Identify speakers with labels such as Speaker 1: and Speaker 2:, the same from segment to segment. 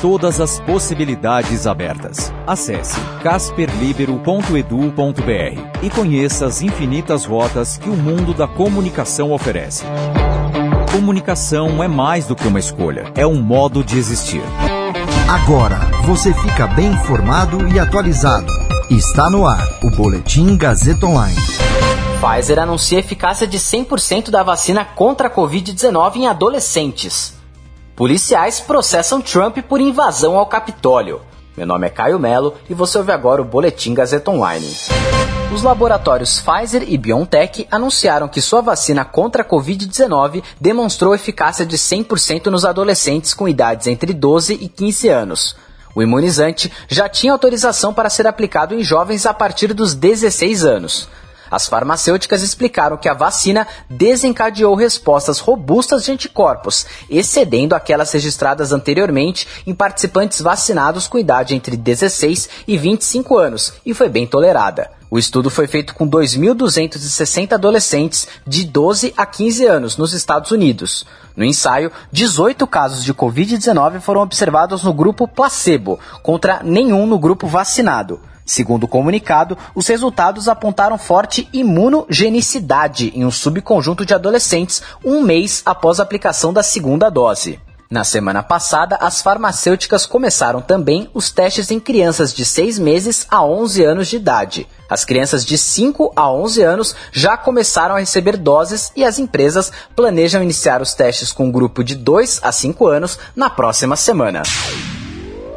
Speaker 1: Todas as possibilidades abertas. Acesse casperlibero.edu.br e conheça as infinitas rotas que o mundo da comunicação oferece. Comunicação é mais do que uma escolha, é um modo de existir.
Speaker 2: Agora você fica bem informado e atualizado. Está no ar o Boletim Gazeta Online.
Speaker 3: Pfizer anuncia eficácia de 100% da vacina contra a Covid-19 em adolescentes. Policiais processam Trump por invasão ao Capitólio. Meu nome é Caio Melo e você ouve agora o Boletim Gazeta Online. Os laboratórios Pfizer e BioNTech anunciaram que sua vacina contra a Covid-19 demonstrou eficácia de 100% nos adolescentes com idades entre 12 e 15 anos. O imunizante já tinha autorização para ser aplicado em jovens a partir dos 16 anos. As farmacêuticas explicaram que a vacina desencadeou respostas robustas de anticorpos, excedendo aquelas registradas anteriormente em participantes vacinados com idade entre 16 e 25 anos e foi bem tolerada. O estudo foi feito com 2.260 adolescentes de 12 a 15 anos nos Estados Unidos. No ensaio, 18 casos de Covid-19 foram observados no grupo placebo, contra nenhum no grupo vacinado. Segundo o comunicado, os resultados apontaram forte imunogenicidade em um subconjunto de adolescentes um mês após a aplicação da segunda dose. Na semana passada, as farmacêuticas começaram também os testes em crianças de 6 meses a 11 anos de idade. As crianças de 5 a 11 anos já começaram a receber doses e as empresas planejam iniciar os testes com um grupo de 2 a 5 anos na próxima semana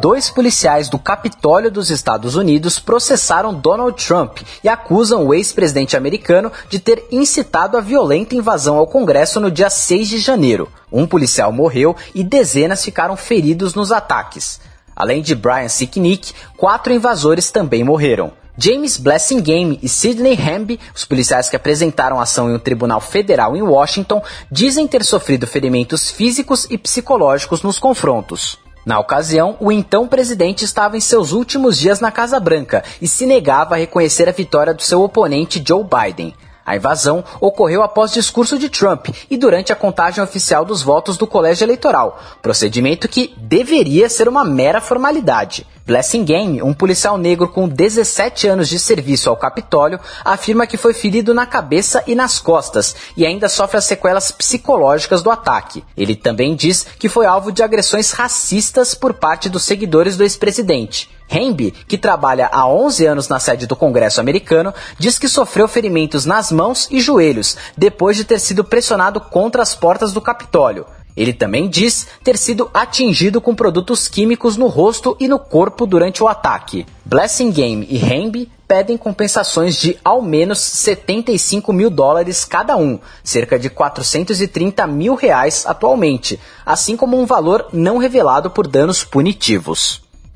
Speaker 3: dois policiais do Capitólio dos Estados Unidos processaram Donald Trump e acusam o ex-presidente americano de ter incitado a violenta invasão ao Congresso no dia 6 de janeiro. Um policial morreu e dezenas ficaram feridos nos ataques. Além de Brian Sicknick, quatro invasores também morreram. James Blessingame e Sidney Hamby, os policiais que apresentaram ação em um tribunal federal em Washington, dizem ter sofrido ferimentos físicos e psicológicos nos confrontos. Na ocasião, o então presidente estava em seus últimos dias na Casa Branca e se negava a reconhecer a vitória do seu oponente Joe Biden. A invasão ocorreu após discurso de Trump e durante a contagem oficial dos votos do colégio eleitoral, procedimento que deveria ser uma mera formalidade. Blessing Game, um policial negro com 17 anos de serviço ao Capitólio, afirma que foi ferido na cabeça e nas costas e ainda sofre as sequelas psicológicas do ataque. Ele também diz que foi alvo de agressões racistas por parte dos seguidores do ex-presidente. Hamby, que trabalha há 11 anos na sede do Congresso americano, diz que sofreu ferimentos nas mãos e joelhos depois de ter sido pressionado contra as portas do Capitólio. Ele também diz ter sido atingido com produtos químicos no rosto e no corpo durante o ataque. Blessing Game e Hamby pedem compensações de ao menos 75 mil dólares cada um, cerca de 430 mil reais atualmente, assim como um valor não revelado por danos punitivos.